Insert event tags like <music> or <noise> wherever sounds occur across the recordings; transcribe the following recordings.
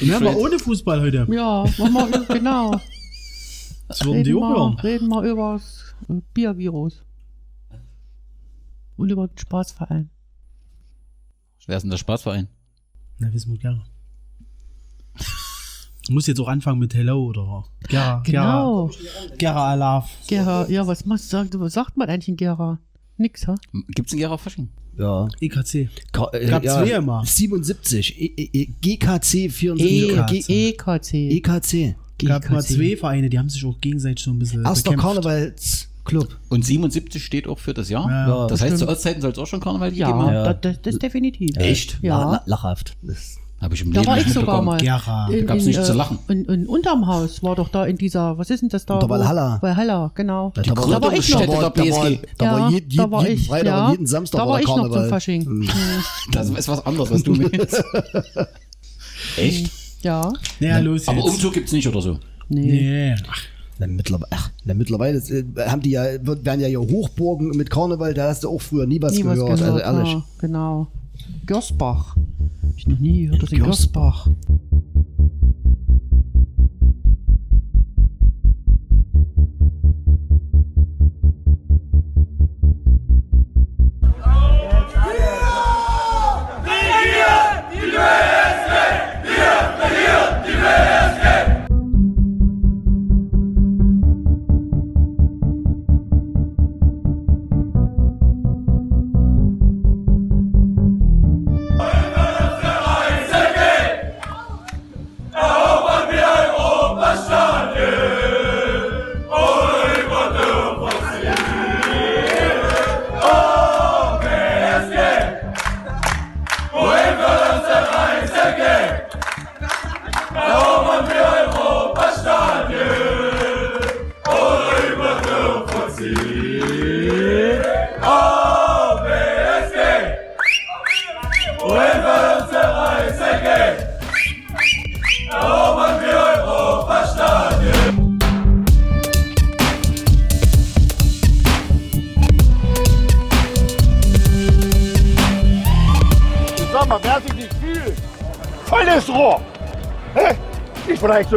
Wir haben wir ohne Fußball heute. Ja, machen wir, genau. <laughs> Das würden die Reden auch wir, hören. reden wir über das äh, Biervirus. Und über den Spaßverein. Wer ist denn der Spaßverein? Na, wissen wir gerne. Du musst jetzt auch anfangen mit Hello oder Gera. Genau. Gera, Gera Alaf. Gera, ja, was, muss, sagt, was sagt man eigentlich in Gera? Nix, ha? Gibt's einen Gera Fasching? Ja. EKC. Ka äh, Gab ja, zwei immer. 77. E E E GKC 74. E EKC. EKC. gab mal zwei Vereine, die haben sich auch gegenseitig so ein bisschen Erster bekämpft. Karnevalsclub. Und 77 steht auch für das Jahr? Ja. Ja. Das heißt, zu Ostzeiten soll es auch schon Karneval gegeben Ja, haben? Ja. Das, das, das definitiv. Echt? Ja. La la lachhaft. Das Habe ich im Da Leben war ich sogar mal. Gera. In, gab's in, nichts zu äh, lachen. In, in unterm Haus war doch da in dieser, was ist denn das da? Unter Valhalla. Valhalla, genau. Da, Die war- da war ich noch. da war, da war, da war Ja, jeden, jeden, da war jeden ich, Freitag ja. und jeden Samstag Da war ich noch Karneval. zum Fasching. <laughs> Mhm. Das ist was anderes, was du meinst. Echt? Ja. Ja, los Aber jetzt. Umzug gibt's nicht oder so. Nee. Nee. Ach, Na, mittlerweile, ach, na, mittlerweile äh, haben die ja, werden ja hier Hochburgen mit Karneval, da hast du auch früher nie was Nie was gehört. gehört. also ehrlich. ja, genau. Görsbach. Hab ich noch nie gehört, das in Görsbach.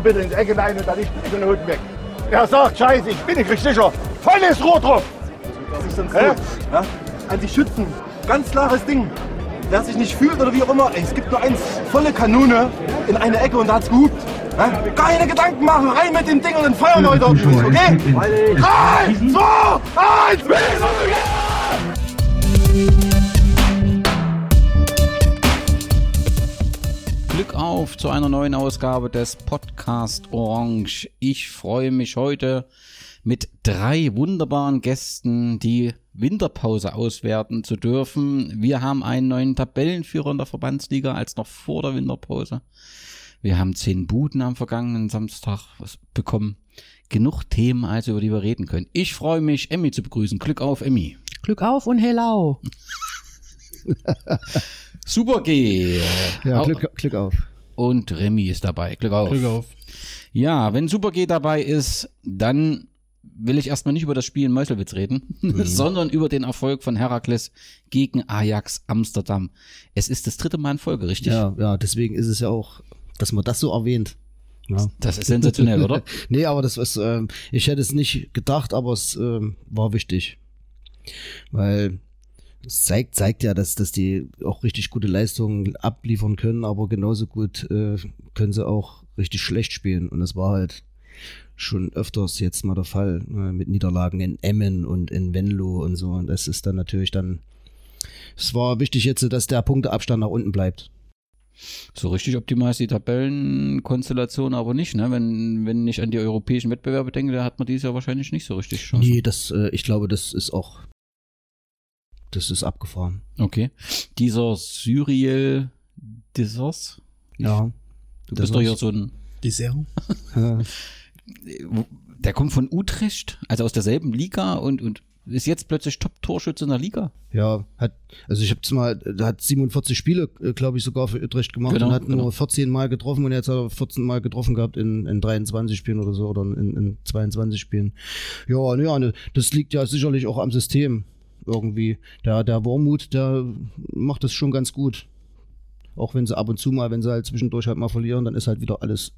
Bitte in die Ecke rein und dann nicht in den Hut weg. Er sagt, scheiße, ich bin nicht richtig sicher. Volles Rohr drauf. Das ist dann so. Ja? An die Schützen. Ganz klares Ding. Wer sich nicht fühlt oder wie auch immer, ey, es gibt nur eins, volle Kanone in eine Ecke und da hat's gehupt. Ja? Keine Gedanken machen, rein mit dem Ding und dann feuern wir dort durch, okay? Drei, zwei, eins, Glück auf zu einer neuen Ausgabe des Podcast Orange. Ich freue mich heute mit drei wunderbaren Gästen die Winterpause auswerten zu dürfen. Wir haben einen neuen Tabellenführer in der Verbandsliga als noch vor der Winterpause. Wir haben zehn Buden am vergangenen Samstag bekommen. Genug Themen also, über die wir reden können. Ich freue mich, Emmy zu begrüßen. Glück auf, Emmy. Glück auf und hello. <laughs> Super G. Ja, Glück, Glück auf. Und Remy ist dabei. Glück auf. Glück auf. Ja, wenn Super G dabei ist, dann will ich erstmal nicht über das Spiel in Meuselwitz reden, <laughs> sondern über den Erfolg von Herakles gegen Ajax Amsterdam. Es ist das dritte Mal in Folge, richtig? Ja, ja, deswegen ist es ja auch, dass man das so erwähnt. Ja. Das ist sensationell, oder? <laughs> Nee, aber das was, ähm, ich hätte es nicht gedacht, aber es ähm, war wichtig. Weil es zeigt, zeigt ja, dass, dass die auch richtig gute Leistungen abliefern können, aber genauso gut äh, können sie auch richtig schlecht spielen. Und das war halt schon öfters jetzt mal der Fall, äh, mit Niederlagen in Emmen und in Venlo und so. Und das ist dann natürlich dann, es war wichtig jetzt, dass der Punkteabstand nach unten bleibt. So richtig optimal ist die Tabellenkonstellation aber nicht, ne? Wenn, wenn ich an die europäischen Wettbewerbe denke, da hat man dieses Jahr wahrscheinlich nicht so richtig Chancen. Nee, das, äh, ich glaube, das ist auch, das ist abgefahren. Okay. Dieser Cyriel Dissers, Ja. du bist doch hier so ein Dessert. <laughs> Ja. der kommt von Utrecht, also aus derselben Liga und, und ist jetzt plötzlich Top-Torschütze in der Liga. Ja, hat, also ich hab's mal, der hat 47 Spiele, glaube ich, sogar für Utrecht gemacht Genau, und hat genau. nur 14 Mal getroffen und jetzt hat er 14 Mal getroffen gehabt in, in 23 Spielen oder so oder in, in 22 Spielen. Ja, ja, ne, das liegt ja sicherlich auch am System irgendwie. Der, der Wormut, der macht das schon ganz gut. Auch wenn sie ab und zu mal, wenn sie halt zwischendurch halt mal verlieren, dann ist halt wieder alles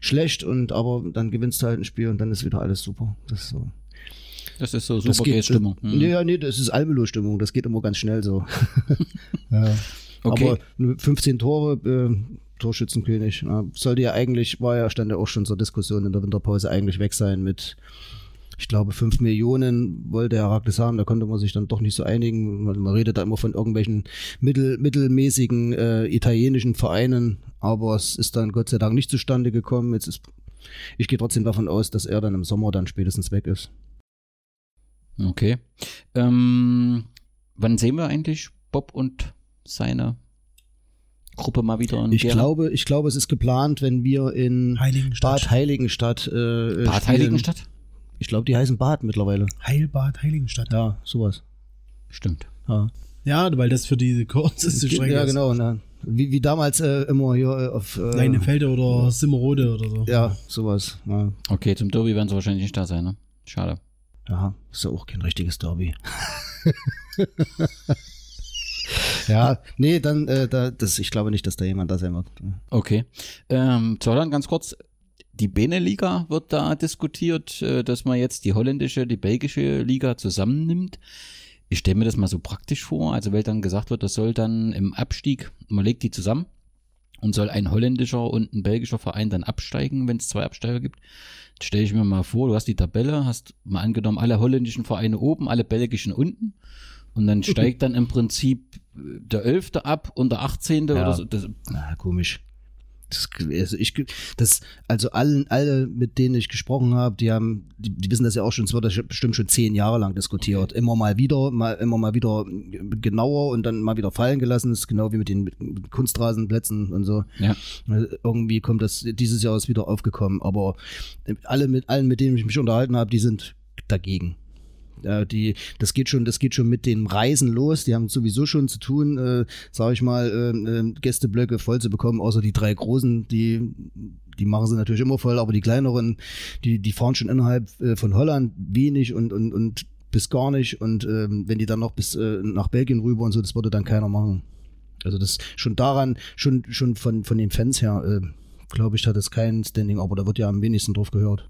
schlecht und aber dann gewinnst du halt ein Spiel und dann ist wieder alles super. Das ist so. Das ist so super geht- Stimmung. Das, nee, ja, nee, das ist Almelo-Stimmung. Das geht immer ganz schnell so. <laughs> ja. Okay. Aber 15 Tore, äh, Torschützenkönig. Sollte ja eigentlich, war ja, stand ja auch schon zur Diskussion in der Winterpause eigentlich weg sein mit, ich glaube, 5 Millionen wollte Herakles haben. Da konnte man sich dann doch nicht so einigen. Man, man redet da immer von irgendwelchen mittel, mittelmäßigen äh, italienischen Vereinen, aber es ist dann Gott sei Dank nicht zustande gekommen. Jetzt ist, ich gehe trotzdem davon aus, dass er dann im Sommer dann spätestens weg ist. Okay. Ähm, wann sehen wir eigentlich Bob und seine Gruppe mal wieder in Ich Gera? glaube, ich glaube, es ist geplant, wenn wir in Heiligenstadt. Bad Heiligenstadt äh, Bad spielen. Heiligenstadt? Ich glaube, die heißen Bad mittlerweile. Heilbad Heiligenstadt. Ja, sowas. Stimmt. Ja, Ja, weil das für diese kürzeste Strecke ja ist. genau. Ne? Wie, wie damals äh, immer hier äh, auf. Äh, Leinefelde oder Simmerode oder so. Ja, sowas. Ja. Okay, zum Derby werden sie wahrscheinlich nicht da sein, ne? Schade. ja, ist ja auch kein richtiges Derby. <laughs> ja, nee, dann, äh, da, das, ich glaube nicht, dass da jemand da sein wird. Okay. Ähm, Holland ganz kurz. Die Beneliga wird da diskutiert, äh, dass man jetzt die holländische, die belgische Liga zusammennimmt. Ich stelle mir das mal so praktisch vor, also weil dann gesagt wird, das soll dann im Abstieg, man legt die zusammen und soll ein holländischer und ein belgischer Verein dann absteigen, wenn es zwei Absteiger gibt. Stelle ich mir mal vor, du hast die Tabelle, hast mal angenommen alle holländischen Vereine oben, alle belgischen unten und dann <laughs> steigt dann im Prinzip äh, der Elfte ab und der Achtzehnte Ja. oder so. Das, Na, komisch. Das, also ich, das, also allen, alle, mit denen ich gesprochen habe, die haben, die, die wissen das ja auch schon, es wird bestimmt schon zehn Jahre lang diskutiert. Immer mal wieder, mal, immer mal wieder genauer und dann mal wieder fallen gelassen. Das ist genau wie mit den mit Kunstrasenplätzen und so. ja. Irgendwie kommt das, dieses Jahr ist wieder aufgekommen. Aber alle mit, allen, mit denen ich mich unterhalten habe, die sind dagegen. Ja, die, das geht schon, das geht schon mit den Reisen los. Die haben sowieso schon zu tun, äh, sage ich mal, äh, äh, Gästeblöcke voll zu bekommen, außer die drei großen, die, die machen sie natürlich immer voll, aber die kleineren, die, die fahren schon innerhalb äh, von Holland wenig und, und, und bis gar nicht. Und ähm, wenn die dann noch bis äh, nach Belgien rüber und so, das würde dann keiner machen. Also das schon daran, schon, schon von, von den Fans her, äh, glaube ich, hat es kein Standing, aber da wird ja am wenigsten drauf gehört.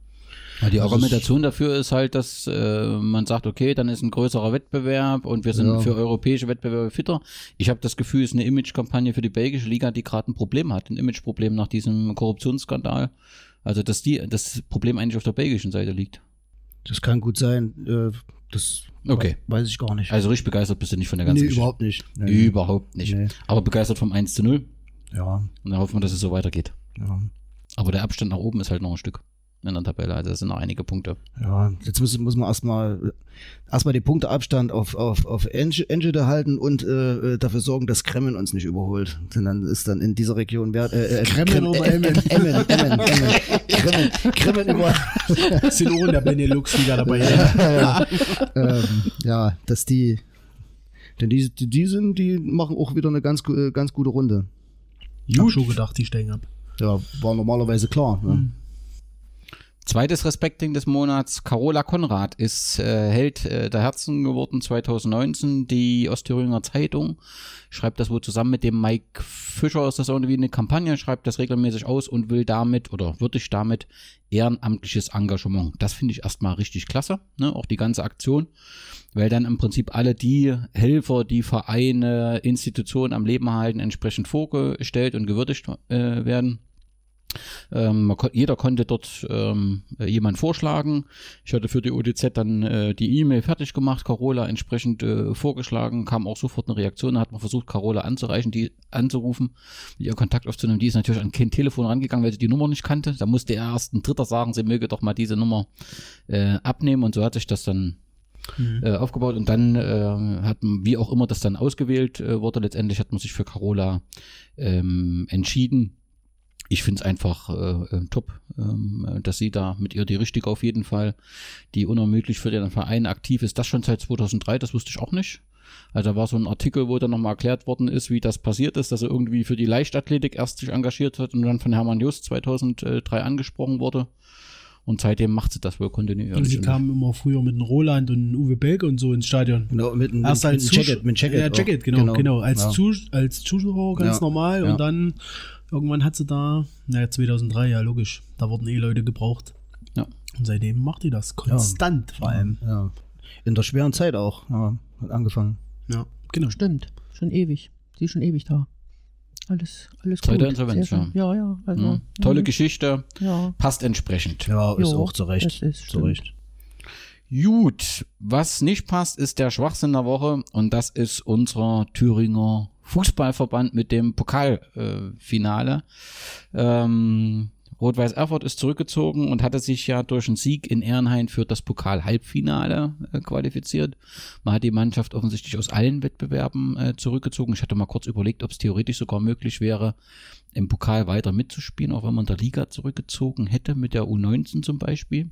Ja, die Also Argumentation dafür ist halt, dass äh, man sagt, okay, dann ist ein größerer Wettbewerb und wir sind Ja. für europäische Wettbewerbe fitter. Ich habe das Gefühl, es ist eine Imagekampagne für die belgische Liga, die gerade ein Problem hat, ein Imageproblem nach diesem Korruptionsskandal. Also dass die das Problem eigentlich auf der belgischen Seite liegt. Das kann gut sein. Äh, das Okay. weiß ich gar nicht. Also richtig begeistert bist du nicht von der ganzen nee, Geschichte. überhaupt nicht. Nee. Überhaupt nicht. Nee. Aber begeistert vom 1 zu 0. Ja, Und da hoffen wir, dass es so weitergeht. ja. Aber der Abstand nach oben ist halt noch ein Stück in der Tabelle. Also es sind noch einige Punkte. Ja, jetzt muss, muss man erstmal erstmal den Punkteabstand auf, auf, auf Enschede halten und äh, dafür sorgen, dass Kremmen uns nicht überholt. Denn dann ist dann in dieser Region wer, äh, äh, Kremmen Krem- oder äh, Emmen? <laughs> Emmen, Emmen, Emmen. Kremmen, Kremmen über. <laughs> Sind auch in der Benelux-Liga dabei. <laughs> Ja. ähm, ja, dass die, denn die, die, die sind, die machen auch wieder eine ganz, äh, ganz gute Runde. Ich hab schon gedacht, die steigen ab. Ja, war normalerweise klar. Ne? Zweites Respekting des Monats, Carola Konrad ist äh, Held äh, der Herzen geworden 2019. Die Ostthüringer Zeitung schreibt das wohl zusammen mit dem Mike Fischer, ist das irgendwie eine Kampagne, schreibt das regelmäßig aus und will damit oder würdigt damit ehrenamtliches Engagement. Das finde ich erstmal richtig klasse, ne? auch die ganze Aktion, weil dann im Prinzip alle die Helfer, die Vereine, Institutionen am Leben halten, entsprechend vorgestellt und gewürdigt äh, werden. Ähm, man jeder konnte dort ähm, äh, jemand vorschlagen. Ich hatte für die ODZ dann äh, die E-Mail fertig gemacht, Carola entsprechend äh, vorgeschlagen, kam auch sofort eine Reaktion, da hat man versucht, Carola anzureichen, die anzurufen, ihr Kontakt aufzunehmen. Die ist natürlich an kein Telefon rangegangen, weil sie die Nummer nicht kannte. Da musste erst ein Dritter sagen, sie möge doch mal diese Nummer äh, abnehmen und so hat sich das dann äh, aufgebaut und dann äh, hat man, wie auch immer das dann ausgewählt äh, wurde, letztendlich hat man sich für Carola ähm, entschieden. Ich finde es einfach äh, äh, top, ähm, dass sie da mit ihr die Richtige auf jeden Fall, die unermüdlich für den Verein aktiv ist. Das schon seit 2003, das wusste ich auch nicht. Also da war so ein Artikel, wo dann nochmal erklärt worden ist, wie das passiert ist, dass er irgendwie für die Leichtathletik erst sich engagiert hat und dann von Hermann Just 2003 angesprochen wurde. Und seitdem macht sie das wohl kontinuierlich. Und sie Und- kamen immer früher mit einem Roland und einem Uwe Belke und so ins Stadion. Genau, mit, mit, Erst mit, als Jacket, mit Jacket. Ja. Jacket, genau, genau. Als, ja. Zus als Zuschauer ganz Ja. normal Ja. und dann irgendwann hat sie da, naja, 2003, ja logisch, da wurden eh Leute gebraucht. Ja. Und seitdem macht die das konstant vor allem. Ja. In der schweren Zeit auch, ja, hat angefangen. Ja, genau. Stimmt, schon ewig. Sie ist schon ewig da. Alles, alles Seit gut. der Insolvenz, Sehr schön. ja. Ja, also. Ja. Tolle mhm. Geschichte, Ja. passt entsprechend. Ja, ist Jo, auch zu Recht. das ist zu stimmt. Recht. Gut, was nicht passt, ist der Schwachsinn der Woche und das ist unser Thüringer Fußballverband mit dem Pokalfinale. Äh, ähm, Rot-Weiß Erfurt ist zurückgezogen und hatte sich ja durch einen Sieg in Ehrenhain für das Pokal-Halbfinale äh, qualifiziert. Man hat die Mannschaft offensichtlich aus allen Wettbewerben äh, zurückgezogen. Ich hatte mal kurz überlegt, ob es theoretisch sogar möglich wäre, im Pokal weiter mitzuspielen, auch wenn man der Liga zurückgezogen hätte, mit der U19 zum Beispiel.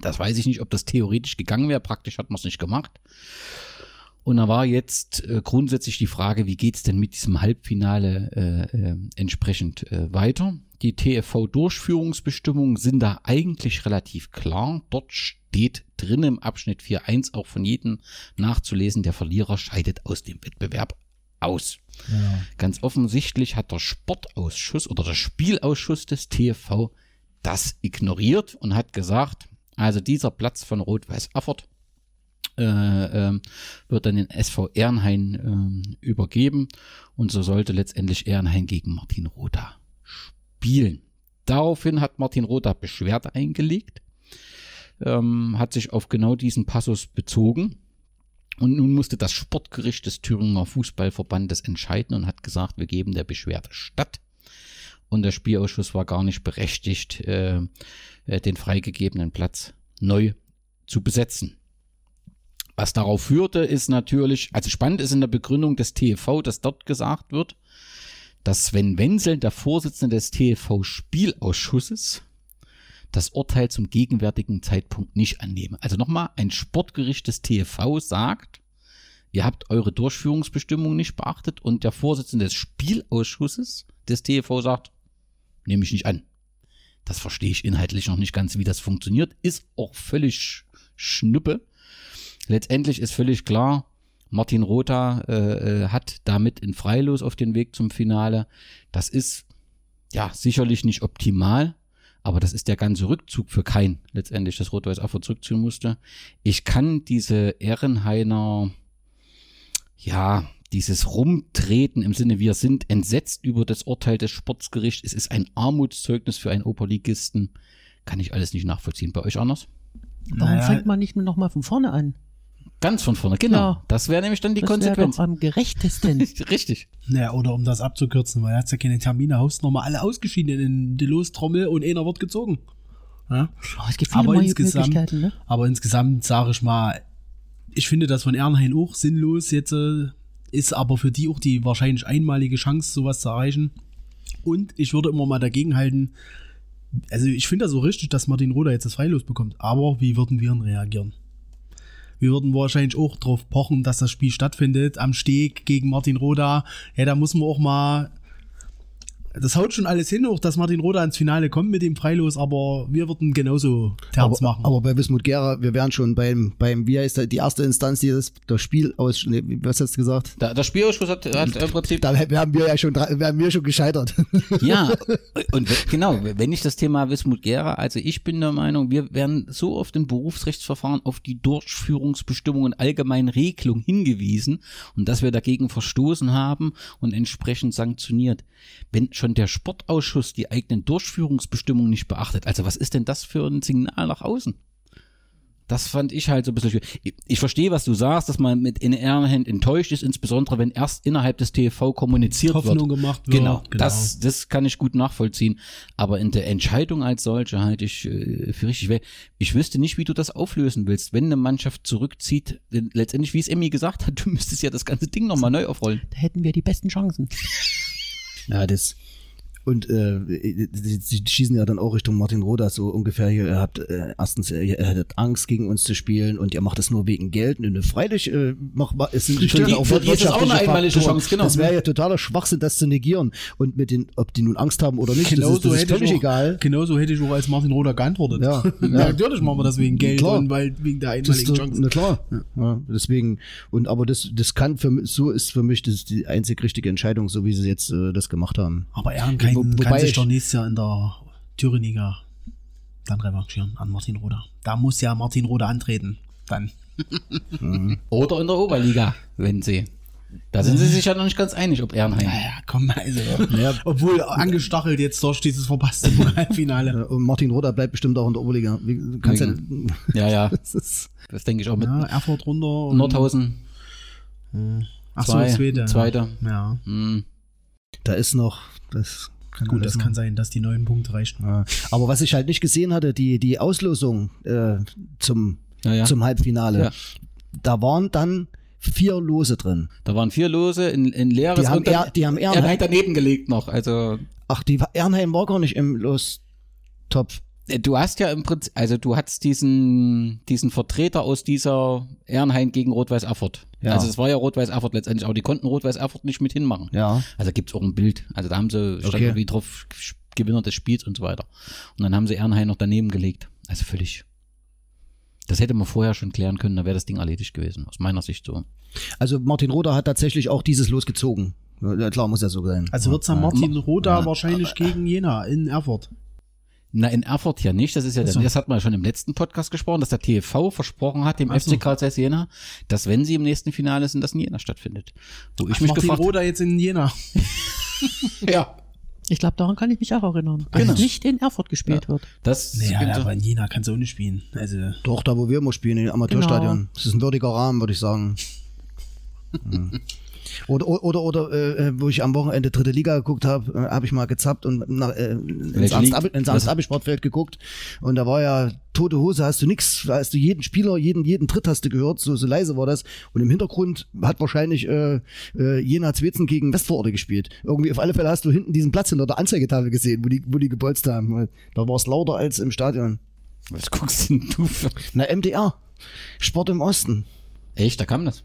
Das weiß ich nicht, ob das theoretisch gegangen wäre. Praktisch hat man es nicht gemacht. Und da war jetzt äh, grundsätzlich die Frage, wie geht's denn mit diesem Halbfinale äh, äh, entsprechend äh, weiter? Die TFV-Durchführungsbestimmungen sind da eigentlich relativ klar. Dort steht drin im Abschnitt 4.1 auch von jedem nachzulesen, der Verlierer scheidet aus dem Wettbewerb aus. Ganz offensichtlich hat der Sportausschuss oder der Spielausschuss des TFV das ignoriert und hat gesagt, also dieser Platz von Rot-Weiß Erfurt äh, ähm, wird dann den SV Ehrenhain ähm, übergeben und so sollte letztendlich Ehrenhain gegen Martin Rotha spielen. Daraufhin hat Martin Rotha Beschwerde eingelegt, ähm, hat sich auf genau diesen Passus bezogen und nun musste das Sportgericht des Thüringer Fußballverbandes entscheiden und hat gesagt, wir geben der Beschwerde statt. Und der Spielausschuss war gar nicht berechtigt, äh, äh, den freigegebenen Platz neu zu besetzen. Was darauf führte, ist natürlich, also spannend ist in der Begründung des TFV, dass dort gesagt wird, dass Sven Wenzel, der Vorsitzende des TFV-Spielausschusses, das Urteil zum gegenwärtigen Zeitpunkt nicht annehme. Also nochmal, ein Sportgericht des TFV sagt, ihr habt eure Durchführungsbestimmung nicht beachtet und der Vorsitzende des Spielausschusses des TV sagt, nehme ich nicht an. Das verstehe ich inhaltlich noch nicht ganz, wie das funktioniert. Ist auch völlig schnuppe. Letztendlich ist völlig klar, Martin Rotha äh, äh, hat damit in Freilos auf den Weg zum Finale. Das ist ja sicherlich nicht optimal, aber das ist der ganze Rückzug für kein letztendlich, das Rot-Weiß Erfurt zurückziehen musste. Ich kann diese Ehrenhainer, ja, dieses Rumtreten im Sinne, wir sind entsetzt über das Urteil des Sportsgerichts, es ist ein Armutszeugnis für einen Oberligisten, kann ich alles nicht nachvollziehen. Bei euch anders? Warum Naja. fängt man nicht nur noch mal von vorne an? Ganz von vorne, genau. Ja. Das wäre nämlich dann die das wäre Konsequenz. doch am gerechtesten. <laughs> Richtig. Naja, oder um das abzukürzen, weil er hat ja keine Termine, haust nochmal alle ausgeschieden in die Lostrommel und einer wird gezogen. Ja? Oh, es gibt viele Aber neue insgesamt- Möglichkeiten, ne? Aber insgesamt sage ich mal, ich finde das von Ehrenhain auch sinnlos jetzt, äh, ist aber für die auch die wahrscheinlich einmalige Chance, sowas zu erreichen. Und ich würde immer mal dagegen halten, also ich finde das so richtig, dass Martin Roder jetzt das Freilos bekommt, aber wie würden wir denn reagieren? Wir würden wahrscheinlich auch drauf pochen, dass das Spiel stattfindet, am Steg gegen Martin Roda. Ja, da muss man auch mal. Das haut schon alles hin, auch dass Martin Roda ins Finale kommt mit dem Freilos, aber wir würden genauso Terz Aber, machen. aber bei Wismut Gera, wir wären schon beim, beim, wie heißt der, die erste Instanz, die das, das Spiel aus, nee, was hast du gesagt? Da, der Spielausschuss hat, hat im Prinzip Da wären wir ja schon, wären wir schon gescheitert. <laughs> Ja, und genau, wenn ich das Thema Wismut Gera, also ich bin der Meinung, wir werden so oft in Berufsrechtsverfahren auf die Durchführungsbestimmungen allgemeinen Regelung hingewiesen und dass wir dagegen verstoßen haben und entsprechend sanktioniert. Wenn schon der Sportausschuss die eigenen Durchführungsbestimmungen nicht beachtet, also was ist denn das für ein Signal nach außen? Das fand ich halt so ein bisschen schwierig. Ich, ich verstehe, was du sagst, dass man mit in Ehrenhand enttäuscht ist, insbesondere wenn erst innerhalb des TV kommuniziert Hoffnung wird. gemacht wird. Genau, Genau. Das, das kann ich gut nachvollziehen. Aber in der Entscheidung als solche halte ich äh, für richtig. Weil Ich wüsste nicht, wie du das auflösen willst. Wenn eine Mannschaft zurückzieht, denn letztendlich, wie es Emmy gesagt hat, <laughs> du müsstest ja das ganze Ding nochmal neu aufrollen. Da hätten wir die besten Chancen. Ja, das. Und äh, sie, sie schießen ja dann auch Richtung Martin Roda so ungefähr hier, ihr habt äh, erstens, ihr hattet Angst gegen uns zu spielen und ihr macht es nur wegen Geld. Und freilich äh, macht, es sind die- für die ist auch eine einmalige. Chance, genau. Das wäre ja totaler Schwachsinn, das zu negieren. Und mit den, ob die nun Angst haben oder nicht, das ist, das ist Genau hätte völlig auch, egal. Genauso hätte ich auch als Martin Roder geantwortet. Ja, <laughs> ja. Natürlich machen wir das wegen Geld Klar. und weil wegen der Das ist einmaligen doch, Chance. na klar. Ja, deswegen, und aber das, das kann für mich, so ist für mich das die einzig richtige Entscheidung, so wie sie jetzt äh, das gemacht haben. Aber Ehrenkein Wo- kann wobei sich ich- doch nächstes Jahr in der Thüringer dann revanchieren an Martin Roder. Da muss ja Martin Roder antreten. Dann. <laughs> Oder in der Oberliga, wenn sie. Da sind sie sich ja noch nicht ganz einig, ob Ehrenheim. Naja, komm, also. Obwohl angestachelt jetzt durch dieses verpasste <laughs> Halbfinale. Äh, Und Martin Roder bleibt bestimmt auch in der Oberliga. Wie, kannst ja, Ja, ja. <laughs> das ist, Das denke ich auch mit Ja, Erfurt runter. und- Nordhausen. Ach so, zwei, zweite. zweite. Ja. Hm. da ist noch, das kann Gut, alles das noch. kann sein, dass die neun Punkte reichen. Ja. Aber was ich halt nicht gesehen hatte, die, die Auslosung äh, zum, Ja, ja. zum Halbfinale, Ja. da waren dann vier Lose drin. Da waren vier Lose in, in leeres Die haben und er- die haben Ehrenheim- hat daneben gelegt noch. Also Ach, die Ernheim war gar nicht im Lostopf. äh, du hast ja im Prinzip, also du hattest diesen, diesen Vertreter aus dieser Ehrenhain gegen Rot-Weiß Erfurt. Ja. Also es war ja Rot-Weiß Erfurt letztendlich, aber die konnten Rot-Weiß Erfurt nicht mit hinmachen. Ja. Also gibt's auch ein Bild. Also da haben sie, stand Okay. irgendwie drauf, Gewinner des Spiels und so weiter. Und dann haben sie Ehrenhain noch daneben gelegt. Also völlig. Das hätte man vorher schon klären können, dann wäre das Ding erledigt gewesen, aus meiner Sicht so. Also Martin Roder hat tatsächlich auch dieses Los gezogen. Ja, klar, muss ja so sein. Also wird es dann Ja. Martin Roda wahrscheinlich gegen Jena in Erfurt. Na, in Erfurt ja nicht. Das ist ja, Ach so. das hat man ja schon im letzten Podcast gesprochen, dass der TV versprochen hat, dem Ach so. FC Karl Zeiss Jena, dass wenn sie im nächsten Finale sind, das in Jena stattfindet. Wo ich Ach, mich Martin gefragt Roda jetzt in Jena. <laughs> ja, Ich glaube, daran kann ich mich auch erinnern. Genau. Dass nicht in Erfurt gespielt wird. das Naja, gibt- aber in Jena kannst du auch nicht spielen. Also, Doch, da wo wir immer spielen, im Amateurstadion. Genau. Das ist ein würdiger Rahmen, würde ich sagen. <laughs> Hm. Oder, oder, oder äh, wo ich am Wochenende dritte Liga geguckt habe, äh, habe ich mal gezappt und nach, äh, ins Welche Ernst Liga? Abi- ins Was? Ernst Abi Sportfeld geguckt und da war ja tote Hose, hast du nix, da hast du jeden Spieler, jeden, jeden Tritt hast du gehört, so, so leise war das. Und im Hintergrund hat wahrscheinlich äh, äh, Jena Zwetzen gegen Westvororte gespielt. Irgendwie auf alle Fälle hast du hinten diesen Platz hinter der Anzeigetafel gesehen, wo die, wo die gebolzt haben. Da war es lauter als im Stadion. was guckst denn du für? Na, MDR. Sport im Osten. Echt, da kam das.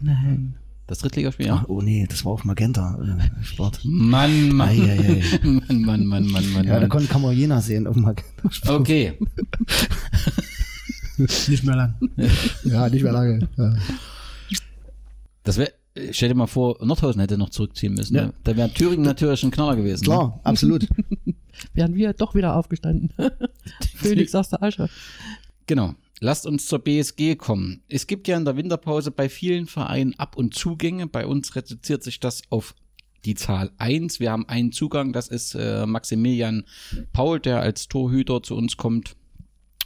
Nein. Das Drittligaspiel, ja. oh nee, das war auf Magenta. Äh, Sport. Mann, Mann. Ei, ei, ei. <laughs> Mann, Mann, Mann, Mann, Mann. Ja, da kann man Jena sehen auf Magenta. Okay. <laughs> nicht mehr lang. <laughs> Ja, nicht mehr lange. Ja. Das wäre, stell dir mal vor, Nordhausen hätte noch zurückziehen müssen. Ja. Ne? Da wäre Thüringen natürlich ein Knaller gewesen. Ne? Klar, absolut. Wären wir doch wieder aufgestanden. Phoenix aus der Asche. Genau. Lasst uns zur BSG kommen. Es gibt ja in der Winterpause bei vielen Vereinen Ab- und Zugänge. Bei uns reduziert sich das auf die Zahl eins. Wir haben einen Zugang, das ist äh, Maximilian Paul, der als Torhüter zu uns kommt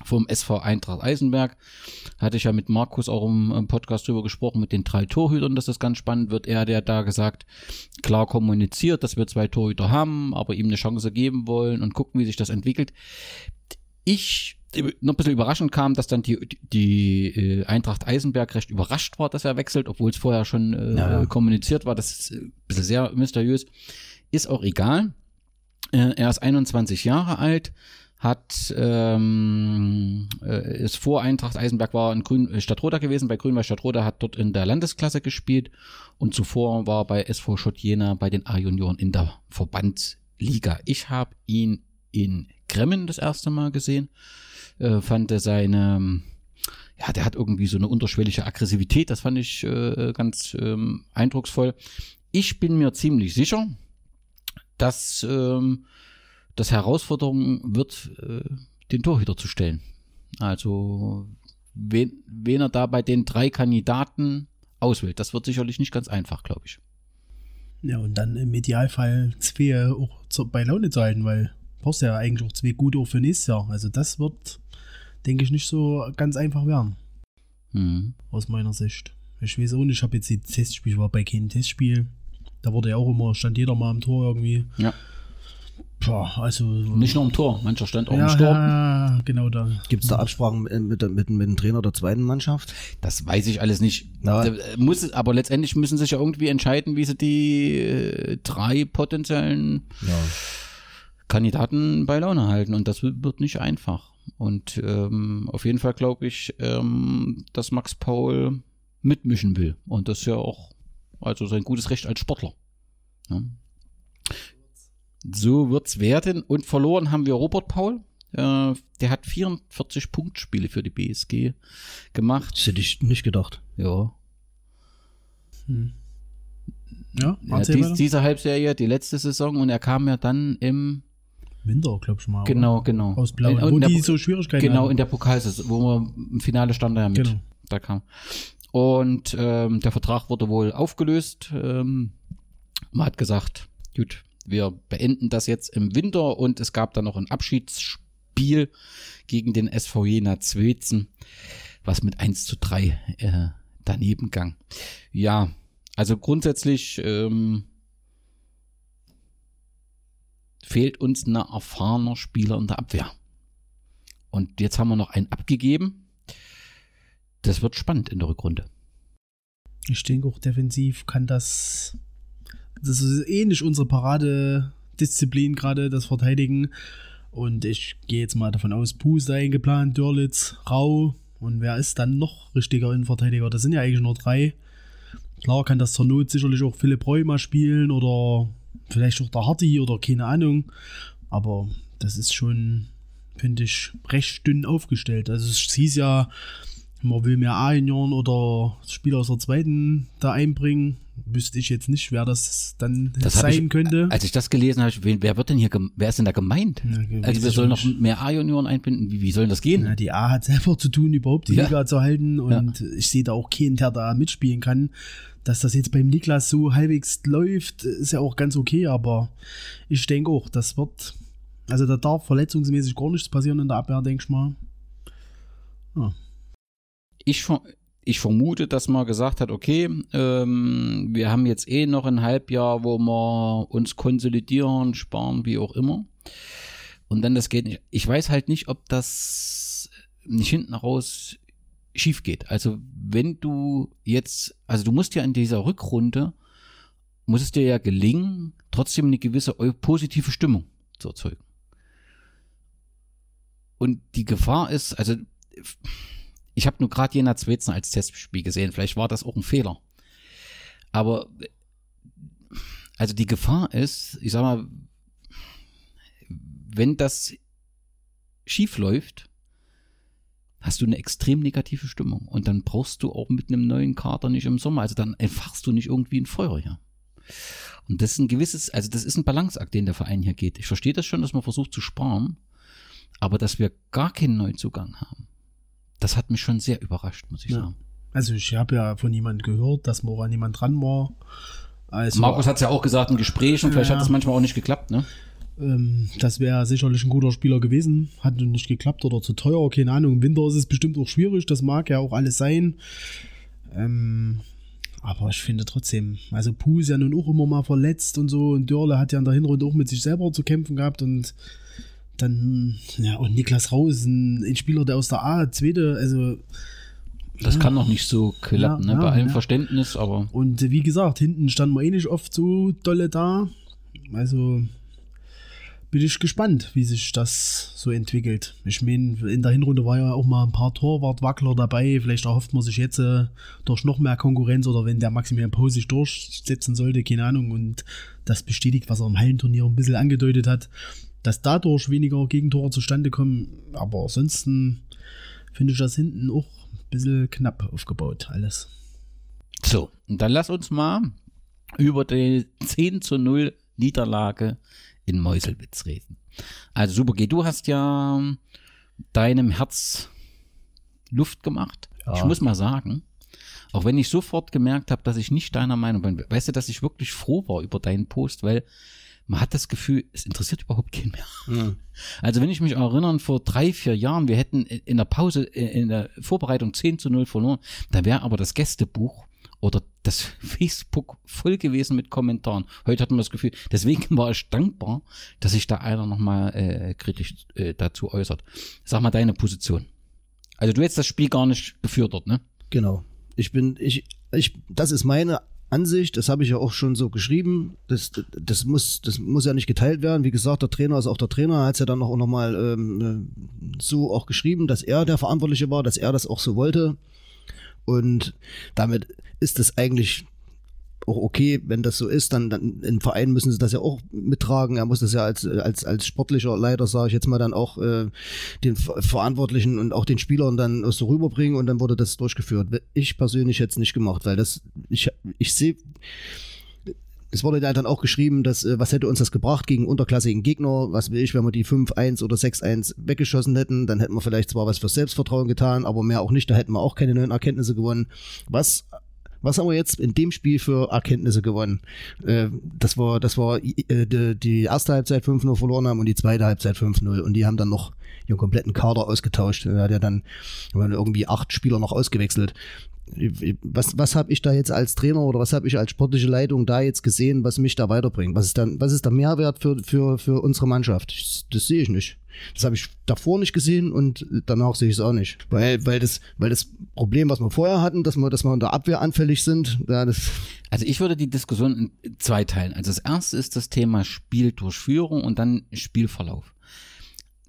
vom SV Eintracht Eisenberg. Hatte ich ja mit Markus auch im, Podcast drüber gesprochen, mit den drei Torhütern, dass das ganz spannend wird. Er ja da gesagt, klar kommuniziert, dass wir zwei Torhüter haben, aber ihm eine Chance geben wollen und gucken, wie sich das entwickelt. Ich noch ein bisschen überraschend kam, dass dann die, die äh, Eintracht Eisenberg recht überrascht war, dass er wechselt, obwohl es vorher schon äh, Ja, kommuniziert war. Das ist äh, ein bisschen sehr mysteriös. Ist auch egal. Äh, er ist 21 Jahre alt, hat ähm, äh, ist vor Eintracht Eisenberg war in Grün Stadtroda gewesen, bei Grünwald Stadtroda hat dort in der Landesklasse gespielt und zuvor war bei SV Schott Jena bei den A-Junioren in der Verbandsliga. Ich habe ihn in Gremmen das erste Mal gesehen, äh, fand er seine ja, der hat irgendwie so eine unterschwellige Aggressivität, das fand ich äh, ganz ähm, eindrucksvoll. Ich bin mir ziemlich sicher, dass ähm, das Herausforderung wird, äh, den Torhüter zu stellen. Also wen, wen er da bei den drei Kandidaten auswählt, das wird sicherlich nicht ganz einfach, glaube ich. Ja, und dann im Idealfall zwei auch zu, bei Laune zu halten, weil brauchst ja eigentlich auch zwei gute auch für nächstes Jahr. Also das wird, denke ich, nicht so ganz einfach werden, Mhm. aus meiner Sicht. Ich weiß auch nicht, ich habe jetzt die Testspiel, ich war bei keinem Testspiel. Da wurde ja auch immer, stand jeder mal am Tor irgendwie. Ja. Boah, also. Nicht nur im Tor, mancher stand auch ja, im Sturm. ja, genau da. Gibt es da Absprachen mit, mit, mit, mit dem Trainer der zweiten Mannschaft? Das weiß ich alles nicht. Na. Da, äh, Muss, aber letztendlich müssen sich ja irgendwie entscheiden, wie sie die äh, drei potenziellen Ja. Kandidaten bei Laune halten. Und das wird nicht einfach. Und ähm, auf jeden Fall glaube ich, ähm, dass Max Paul mitmischen will. Und das ist ja auch also sein gutes Recht als Sportler. Ja. So wird's werden. Und verloren haben wir Robert Paul. Äh, der hat 44 Punktspiele für die BSG gemacht. Das hätte ich nicht gedacht. Ja. Ja, ja erzähl dies, diese Halbserie, die letzte Saison, und er kam ja dann im, Winter, glaub ich mal. genau, genau. Aus Blau. In- Wo in die so Schwierigkeiten Genau, hatten. in der Pokalsaison, wo wir im Finale stand er ja mit. Genau. Da kam. Und ähm, der Vertrag wurde wohl aufgelöst. Ähm, man hat gesagt, gut, wir beenden das jetzt im Winter und es gab dann noch ein Abschiedsspiel gegen den SV Jena Zwetzen, was mit 1 zu 3 äh, daneben gang. Ja, also grundsätzlich ähm, fehlt uns ein erfahrener Spieler in der Abwehr. Und jetzt haben wir noch einen abgegeben. Das wird spannend in der Rückrunde. Ich denke auch defensiv kann das. Das ist ähnlich unsere Paradedisziplin gerade, das Verteidigen. Und ich gehe jetzt mal davon aus, da eingeplant, Dörlitz, Rau. Und wer ist dann noch richtiger Innenverteidiger? Das sind ja eigentlich nur drei. Klar kann das zur Not sicherlich auch Philipp Reu mal spielen oder vielleicht auch der Hardy oder keine Ahnung. Aber das ist schon, finde ich, recht dünn aufgestellt. Also es hieß ja, man will mehr A-Junioren oder Spieler aus der zweiten da einbringen. Wüsste ich jetzt nicht, wer das dann Das sein ich, könnte. Als ich das gelesen habe, ich, wen- wer wird denn hier, wer ist denn da gemeint? Ja, weiß also wir ich sollen noch mehr A-Junioren einbinden. Wie, wie soll denn das gehen? Ja, die A hat selber zu tun, überhaupt die Ja. Liga zu halten. Und ich sehe da auch keinen, der da mitspielen kann. Dass das jetzt beim Niklas so halbwegs läuft, ist ja auch ganz okay. Aber ich denke auch, das wird. Also da darf verletzungsmäßig gar nichts passieren in der Abwehr, denke ich mal. Ich, ver- ich vermute, dass man gesagt hat, okay, ähm, wir haben jetzt eh noch ein Halbjahr, wo wir uns konsolidieren, sparen, wie auch immer. Und dann das geht nicht. Ich weiß halt nicht, ob das nicht hinten raus schief geht. Also wenn du jetzt, also du musst ja in dieser Rückrunde, muss es dir ja gelingen, trotzdem eine gewisse positive Stimmung zu erzeugen. Und die Gefahr ist, also ich habe nur gerade Jena Zwetzen als Testspiel gesehen. Vielleicht war das auch ein Fehler. Aber also die Gefahr ist, ich sag mal, wenn das schief läuft, hast du eine extrem negative Stimmung. Und dann brauchst du auch mit einem neuen Kader nicht im Sommer. Also dann entfachst du nicht irgendwie ein Feuer hier. Und das ist ein gewisses, also das ist ein Balanceakt, den der Verein hier geht. Ich verstehe das schon, dass man versucht zu sparen, aber dass wir gar keinen Neuzugang haben, das hat mich schon sehr überrascht, muss ich Ja. sagen. Also ich habe ja von jemandem gehört, dass mal an jemand dran war. Also, Markus hat es ja auch gesagt in Gesprächen, vielleicht Ja. hat das manchmal auch nicht geklappt, ne? Ähm, das wäre sicherlich ein guter Spieler gewesen. Hat nun nicht geklappt oder zu teuer, keine Ahnung. Im Winter ist es bestimmt auch schwierig, das mag ja auch alles sein. Ähm, aber ich finde trotzdem, also Puh ist ja nun auch immer mal verletzt und so. Und Dörle hat ja in der Hinrunde auch mit sich selber zu kämpfen gehabt und dann, ja, und Niklas Rau ist ein, Spieler, der aus der A, zweite, also Das kann noch nicht so klappen, Ja, ne? Bei ja, allem ja. Verständnis, aber Und wie gesagt, hinten standen wir eh nicht oft so dolle da. Also bin ich gespannt, wie sich das so entwickelt. Ich meine, in der Hinrunde war ja auch mal ein paar Torwartwackler dabei. Vielleicht erhofft man sich jetzt äh, durch noch mehr Konkurrenz oder wenn der Maximilian Pau sich durchsetzen sollte, keine Ahnung. Und das bestätigt, was er im Hallenturnier ein bisschen angedeutet hat, dass dadurch weniger Gegentore zustande kommen. Aber ansonsten finde ich das hinten auch ein bisschen knapp aufgebaut, alles. so. Und dann lass uns mal über die 10 zu 0 Niederlage in Meuselwitz reden. Also Super G, du hast ja deinem Herz Luft gemacht. Ich muss mal sagen, auch wenn ich sofort gemerkt habe, dass ich nicht deiner Meinung bin, weißt du, dass ich wirklich froh war über deinen Post, weil man hat das Gefühl, es interessiert überhaupt keinen mehr. Also wenn ich mich erinnere, vor drei, vier Jahren, wir hätten in der Pause, in der Vorbereitung 10 zu 0 verloren, da wäre aber das Gästebuch oder das <laughs> Facebook voll gewesen mit Kommentaren. Heute hat man das Gefühl, deswegen war ich dankbar, dass sich da einer nochmal äh, kritisch äh, dazu äußert. Sag mal deine Position. Also du hättest das Spiel gar nicht befördert, ne? Genau. Ich bin, ich, ich, das ist meine Ansicht, das habe ich ja auch schon so geschrieben. Das, das, muss, das muss ja nicht geteilt werden. Wie gesagt, der Trainer ist auch der Trainer, hat es ja dann noch, noch mal ähm, so auch geschrieben, dass er der Verantwortliche war, dass er das auch so wollte. Und damit ist es eigentlich auch okay, wenn das so ist, dann, dann im Verein müssen sie das ja auch mittragen. Er muss das ja als, als, als sportlicher Leiter, sage ich jetzt mal, dann auch äh, den Ver- Verantwortlichen und auch den Spielern dann so rüberbringen und dann wurde das durchgeführt. Ich persönlich hätte es nicht gemacht, weil das, ich, ich sehe, es wurde ja dann auch geschrieben, dass äh, was hätte uns das gebracht gegen unterklassigen Gegner, was will ich, wenn wir die 5-1 oder 6-1 weggeschossen hätten, dann hätten wir vielleicht zwar was für Selbstvertrauen getan, aber mehr auch nicht, da hätten wir auch keine neuen Erkenntnisse gewonnen. Was was haben wir jetzt in dem Spiel für Erkenntnisse gewonnen? Äh, das war, das war äh, die, die erste Halbzeit 5-0 verloren haben und die zweite Halbzeit 5-0 und die haben dann noch ihren kompletten Kader ausgetauscht. Er hat ja dann irgendwie acht Spieler noch ausgewechselt. Was, was habe ich da jetzt als Trainer oder was habe ich als sportliche Leitung da jetzt gesehen, was mich da weiterbringt? Was ist dann, was ist der Mehrwert für, für, für unsere Mannschaft? Das, das sehe ich nicht. Das habe ich davor nicht gesehen und danach sehe ich es auch nicht. Weil, weil, das, weil das Problem, was wir vorher hatten, dass wir, dass wir in der Abwehr anfällig sind, ja, das, Also ich würde die Diskussion in zwei teilen. Also das erste ist das Thema Spieldurchführung und dann Spielverlauf.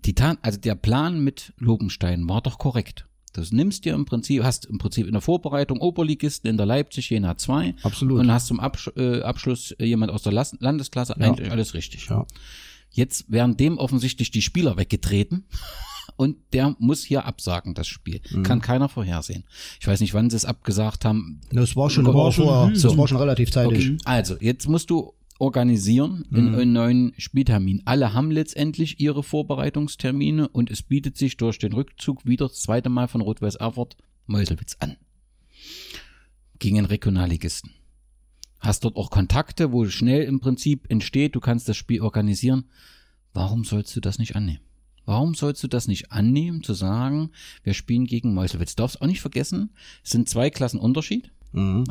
Die Tat, also der Plan mit Lobenstein war doch korrekt. Das nimmst dir im Prinzip, hast im Prinzip in der Vorbereitung Oberligisten in der Leipzig Jena 2 Absolut. und hast zum Absch äh, Abschluss jemand aus der Las Landesklasse, Ja. eigentlich alles richtig. Ja. Jetzt werden dem offensichtlich die Spieler weggetreten <laughs> und der muss hier absagen, das Spiel. Mhm. Kann keiner vorhersehen. Ich weiß nicht, wann sie es abgesagt haben. das war schon, War war schon- das war schon relativ zeitig. Okay. Also, jetzt musst du organisieren in einen neuen Spieltermin. Alle haben letztendlich ihre Vorbereitungstermine und es bietet sich durch den Rückzug wieder das zweite Mal von Rot-Weiß Erfurt Meuselwitz an. Gegen einen Regionalligisten. Hast dort auch Kontakte, wo schnell im Prinzip entsteht, du kannst das Spiel organisieren. Warum sollst du das nicht annehmen? Warum sollst du das nicht annehmen, zu sagen, wir spielen gegen Meuselwitz? Darfst auch nicht vergessen, es sind zwei Klassen Unterschied. Mhm.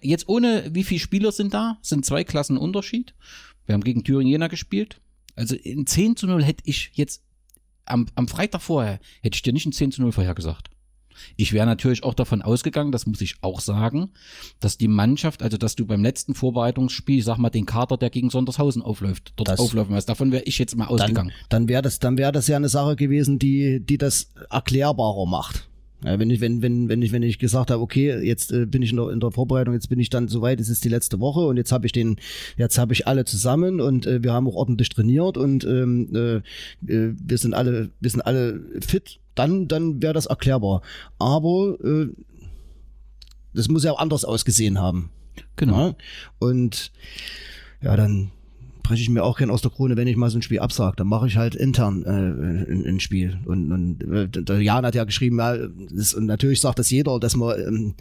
Jetzt ohne, wie viele Spieler sind da? Sind zwei Klassen Unterschied. Wir haben gegen Thüringen Jena gespielt. Also in 10 zu 0 hätte ich jetzt am, am Freitag vorher, hätte ich dir nicht ein 10 zu 0 vorhergesagt. Ich wäre natürlich auch davon ausgegangen, das muss ich auch sagen, dass die Mannschaft, also dass du beim letzten Vorbereitungsspiel, ich sag mal, den Kader, der gegen Sondershausen aufläuft, dort Das- auflaufen wirst. Davon wäre ich jetzt mal ausgegangen. Dann, dann wäre das, dann wäre das ja eine Sache gewesen, die, die das erklärbarer macht. Ja, wenn ich, wenn, wenn, wenn ich, wenn ich gesagt habe, okay, jetzt äh, bin ich in der, in der Vorbereitung, jetzt bin ich dann soweit, es ist die letzte Woche und jetzt habe ich den, jetzt habe ich alle zusammen und äh, wir haben auch ordentlich trainiert und ähm, äh, äh, wir sind alle, wir sind alle fit, dann, dann wäre das erklärbar. Aber äh, das muss ja auch anders ausgesehen haben. Genau. Ja? Und ja, dann breche ich mir auch gern aus der Krone, wenn ich mal so ein Spiel absage. Dann mache ich halt intern äh, ein, ein Spiel. Und, und äh, der Jan hat ja geschrieben, ja, das, und natürlich sagt das jeder, dass man ähm,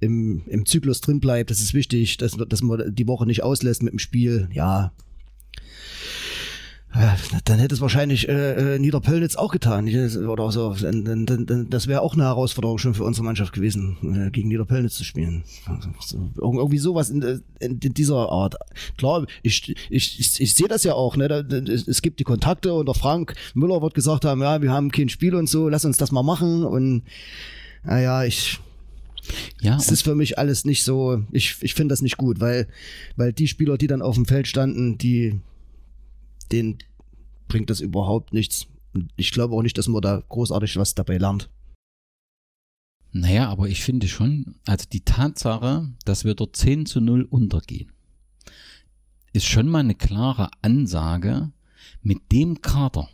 im, im Zyklus drin bleibt. Das ist wichtig, dass, dass man die Woche nicht auslässt mit dem Spiel. Ja. Ja, Dann hätte es wahrscheinlich äh, äh, Niederpöllnitz auch getan oder so. Das wäre auch eine Herausforderung schon für unsere Mannschaft gewesen, äh, gegen Niederpöllnitz zu spielen. Also, so, irg- irgendwie sowas in, äh, in, in dieser Art. Klar, ich, ich, ich, ich sehe das ja auch. Ne? Es gibt die Kontakte und der Frank Müller wird gesagt haben, ja, wir haben kein Spiel und so, lass uns das mal machen. Und naja, ich, Ja, es ist für mich alles nicht so, ich, ich finde das nicht gut, weil, weil die Spieler, die dann auf dem Feld standen, die, denen bringt das überhaupt nichts. Und ich glaube auch nicht, dass man da großartig was dabei lernt. Naja, aber ich finde schon, also die Tatsache, dass wir dort 10 zu 0 untergehen, ist schon mal eine klare Ansage mit dem Kader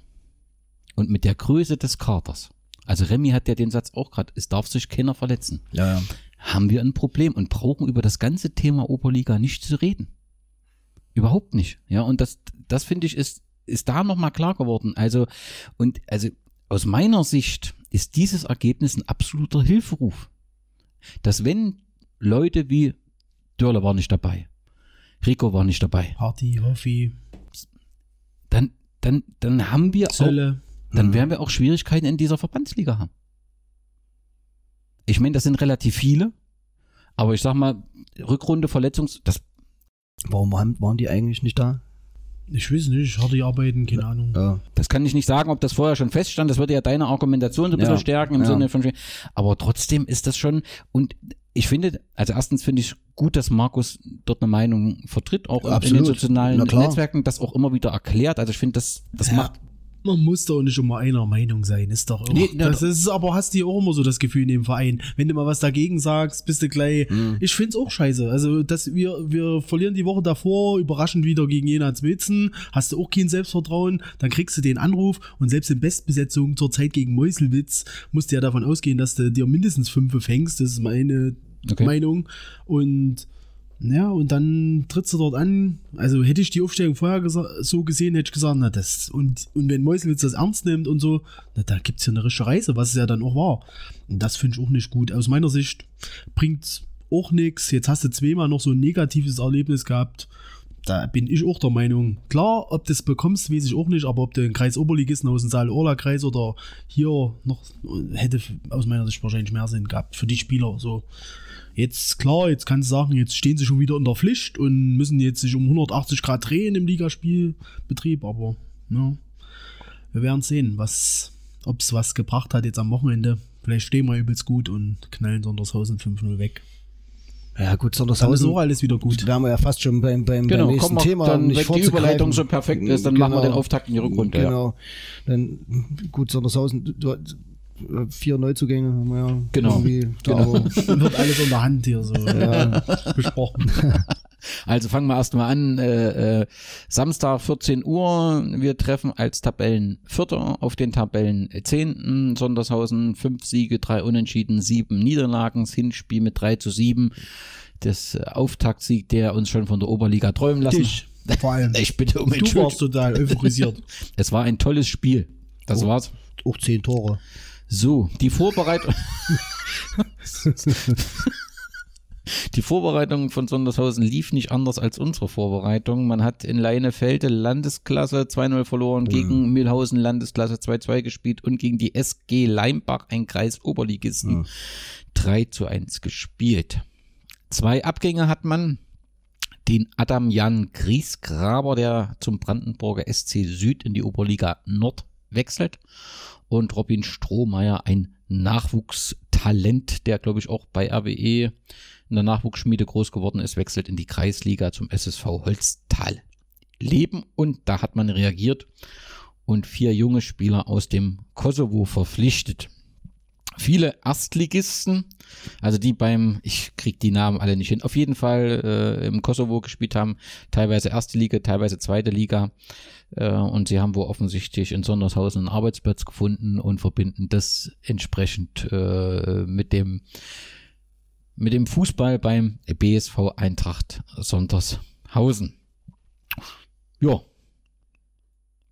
und mit der Größe des Kaders. Also Remy hat ja den Satz auch gerade, es darf sich keiner verletzen. Ja, ja. Haben wir ein Problem und brauchen über das ganze Thema Oberliga nicht zu reden. Überhaupt nicht. Ja, und das, das finde ich ist, ist da nochmal klar geworden. Also, und, also, aus meiner Sicht ist dieses Ergebnis ein absoluter Hilferuf. Dass wenn Leute wie Dörler war nicht dabei, Rico war nicht dabei, Party, Hoffi, dann, dann, dann haben wir auch, Zölle. dann werden wir auch Schwierigkeiten in dieser Verbandsliga haben. Ich meine, das sind relativ viele, Aber ich sag mal, Rückrunde Verletzungs, das Warum waren, waren die eigentlich nicht da? Ich weiß nicht, harte Arbeiten, keine Ahnung. Ja. Das kann ich nicht sagen, ob das vorher schon feststand. Das würde ja deine Argumentation so ein bisschen Ja, stärken im ja. Sinne von. Aber trotzdem ist das schon. Und ich finde, also erstens finde ich gut, dass Markus dort eine Meinung vertritt, auch in den Absolut. sozialen. Netzwerken, das auch immer wieder erklärt. Also ich finde, das, das Ja. macht. Man muss doch nicht immer einer Meinung sein, ist doch. Nee, na, das ist aber hast du ja auch immer so das Gefühl in dem Verein. Wenn du mal was dagegen sagst, bist du gleich. Mhm. Ich find's auch scheiße. Also, dass wir, wir verlieren die Woche davor, überraschend wieder gegen Jena Zwitzen, hast du auch kein Selbstvertrauen, dann kriegst du den Anruf und selbst in Bestbesetzung zur Zeit gegen Meuselwitz musst du ja davon ausgehen, dass du dir mindestens fünf fängst. Das ist meine Okay. Meinung. Und ja, und dann trittst du dort an. Also hätte ich die Aufstellung vorher so gesehen, hätte ich gesagt, na das. Und, und wenn Meuselwitz das ernst nimmt und so, na da gibt's ja eine richtige Reise, was es ja dann auch war. Und das finde ich auch nicht gut. Aus meiner Sicht bringt's auch nichts. Jetzt hast du zweimal noch so ein negatives Erlebnis gehabt. Da bin ich auch der Meinung, klar, ob du es bekommst, weiß ich auch nicht, aber ob du einen Kreis Oberligisten aus dem Saal-Orla-Kreis oder hier noch, hätte aus meiner Sicht wahrscheinlich mehr Sinn gehabt für die Spieler. So, Jetzt, klar, jetzt kannst du sagen, jetzt stehen sie schon wieder in der Pflicht und müssen jetzt sich um 180 Grad drehen im Ligaspielbetrieb, aber ja, wir werden sehen, was, ob es was gebracht hat jetzt am Wochenende. Vielleicht stehen wir übelst gut und knallen Sondershausen 5-0 weg. Ja, gut, Dann ist Sondershausen auch alles wieder gut. wären wir ja fast schon beim, beim, Genau, beim nächsten wir Thema. dann, nicht wenn die. Überleitung so perfekt ist, dann machen wir den Auftakt in die Rückrunde. Ja. Genau. Dann, gut, Sondershausen, du, du, vier Neuzugänge haben wir ja Genau. irgendwie da, Genau. <laughs> wird alles unter Hand hier so besprochen. <laughs> Also fangen wir erstmal an. Äh, äh, Samstag 14 Uhr. Wir treffen als Tabellenvierter auf den Tabellenzehnten. Sondershausen fünf Siege, drei Unentschieden, sieben Niederlagen. Das Hinspiel mit 3 zu 7. Das äh, Auftaktsieg, der uns schon von der Oberliga träumen lassen. Dich, vor allem. <laughs> Ich bitte um Du warst Entschuldigung. total euphorisiert. <laughs> Es war ein tolles Spiel. Das war's. auch zehn Tore. So, die Vorbereitung. <laughs> Die Vorbereitung von Sondershausen lief nicht anders als unsere Vorbereitung. Man hat in Leinefelde Landesklasse 2-0 verloren, gegen Mühlhausen Landesklasse 2-2 gespielt und gegen die SG Leimbach, ein Kreis Oberligisten, 3 zu 1 gespielt. Zwei Abgänge hat man. Den Adam Jan Griesgraber, der zum Brandenburger SC Süd in die Oberliga Nord wechselt. Und Robin Strohmeier, ein Nachwuchstalent, der glaube ich auch bei RWE in der Nachwuchsschmiede groß geworden ist, wechselt in die Kreisliga zum SSV Holztal Leben. Und da hat man reagiert und vier junge Spieler aus dem Kosovo verpflichtet. Viele Erstligisten, also die beim, ich krieg die Namen alle nicht hin, auf jeden Fall äh, im Kosovo gespielt haben, teilweise erste Liga, teilweise zweite Liga. Äh, und sie haben wohl offensichtlich in Sondershausen einen Arbeitsplatz gefunden und verbinden das entsprechend äh, mit dem mit dem Fußball beim BSV Eintracht Sondershausen. Ja.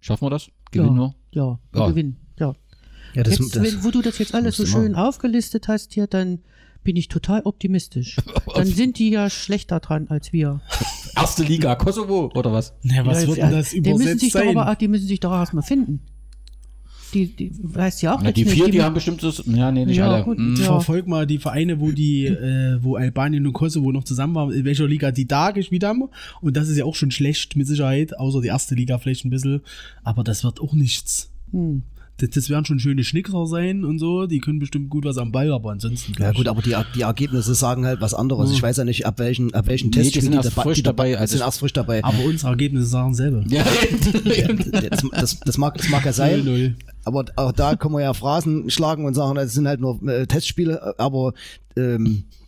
Schaffen wir das? Gewinnen wir? Ja, wir Ja. gewinnen. Ja. Ja, das, jetzt, das, wenn, wo du das jetzt alles so schön aufgelistet hast hier, dann bin ich total optimistisch. <laughs> Dann sind die ja schlechter dran als wir. Erste Liga Kosovo oder was? Na, was ja, wird denn das die müssen übersetzt sich doch sein? aber, ach, die müssen sich doch erstmal finden. Die, die weißt ja auch Na, jetzt die nicht. vier, die haben bestimmt das. Ja, nee, nicht Ja, alle. gut. Hm. Ja. Verfolg mal die Vereine, wo die, <laughs> äh, wo Albanien und Kosovo noch zusammen waren, in welcher Liga die da gespielt haben. Und das ist ja auch schon schlecht mit Sicherheit, außer die erste Liga vielleicht ein bisschen. Aber das wird auch nichts. Hm. Das, das werden schon schöne Schnickser sein und so. Die können bestimmt gut was am Ball, aber ansonsten. ja gut, aber die, die Ergebnisse sagen halt was anderes. Ich weiß ja nicht, ab welchen, ab welchen Nee, die Testspielen sind erst dabei- frisch dabei, also sind erst frisch dabei. aber unsere Ergebnisse sagen selber. Ja, <laughs> das, das, das, mag, das mag ja sein. 0-0. Aber auch da können wir ja Phrasen schlagen und sagen, das sind halt nur äh, Testspiele, aber ähm, Aber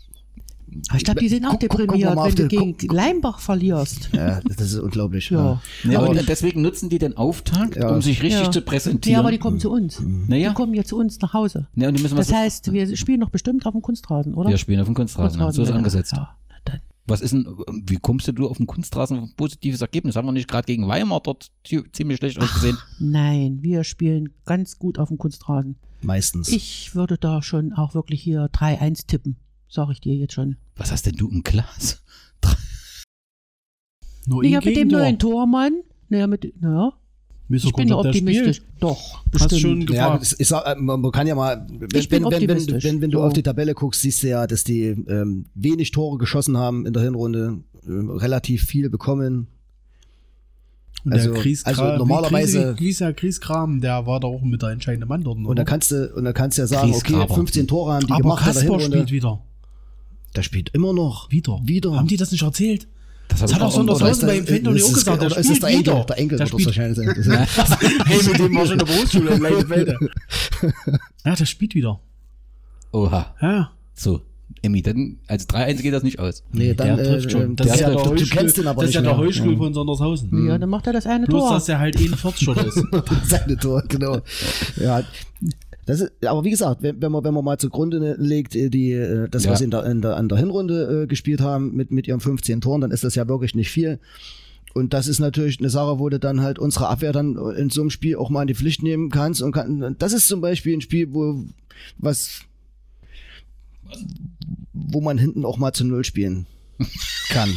Ich glaube, die sind auch Guck- deprimiert, wenn du gegen Leimbach verlierst. ja, das ist unglaublich. Ja. nee, Aber- aber deswegen nutzen die den Auftakt, Ja. um sich richtig Ja. zu präsentieren. aber die kommen zu uns. naja, Die kommen ja zu uns nach Hause. ja, und die müssen was. Das heißt, wir spielen noch bestimmt auf dem Kunstrasen, oder? wir spielen auf dem Kunstrasen. So ist Kunstrasen, angesetzt. Ja. Was ist denn, wie kommst du auf dem Kunstrasen auf ein positives Ergebnis? Haben wir nicht gerade gegen Weimar dort zi- ziemlich schlecht ausgesehen? Nein, wir spielen ganz gut auf dem Kunstrasen. Meistens. Ich würde da schon auch wirklich hier 3-1 tippen, sage ich dir jetzt schon. Was hast denn du im Glas? <laughs> Nur Ja, ein mit dem neuen Tormann, naja, mit, naja, Ich bin optimistisch. Doch, Hast bestimmt. schon Ja, ist, auch, äh, man kann ja mal, wenn, Ich bin wenn, wenn, wenn, optimistisch. wenn, wenn, wenn du So. auf die Tabelle guckst, siehst du ja, dass die ähm, wenig Tore geschossen haben in der Hinrunde, ähm, relativ viel bekommen. Und also- also normalerweise- Wie ist der war da auch mit der entscheidende Mann dort. Und da kannst du, und da kannst du ja sagen, okay, Griesgraber. 15 Tore haben die Aber gemacht in der Kasper spielt wieder. Der spielt immer noch. Wieder. Wieder. Haben die das nicht erzählt? Das, Das hat auch Sondershausen das- ist auch es- gesagt. Der Oder ist spielt der Enkel? wieder. Der Enkel Der wird das wahrscheinlich <laughs> sein. Das Hey, mit dem war schon in der Berufsschule <laughs> in Leidenfelde. Ja, der spielt wieder. Oha. Ja. So, Emmy, dann, also 3-1 geht das nicht aus. Nee, dann, der trifft äh, schon. äh, Das der ist ja der Du Heuschkel, kennst den aber das ist ja nicht der mehr. Heuschkel von Sondershausen. Ja, dann macht er das eine Bloß, Tor. dass er halt eh ein Viertschott ist. <laughs> seine Tor, genau. Ja, das ist, aber wie gesagt, wenn, wenn man wenn man mal zugrunde legt, äh, die äh, das Ja. was sie in der in der, an der Hinrunde äh, gespielt haben mit mit ihren 15 Toren, dann ist das ja wirklich nicht viel. Und das ist natürlich eine Sache, wo du dann halt unsere Abwehr dann in so einem Spiel auch mal in die Pflicht nehmen kannst und kann, das ist zum Beispiel ein Spiel, wo was wo man hinten auch mal zu Null spielen <laughs> kann.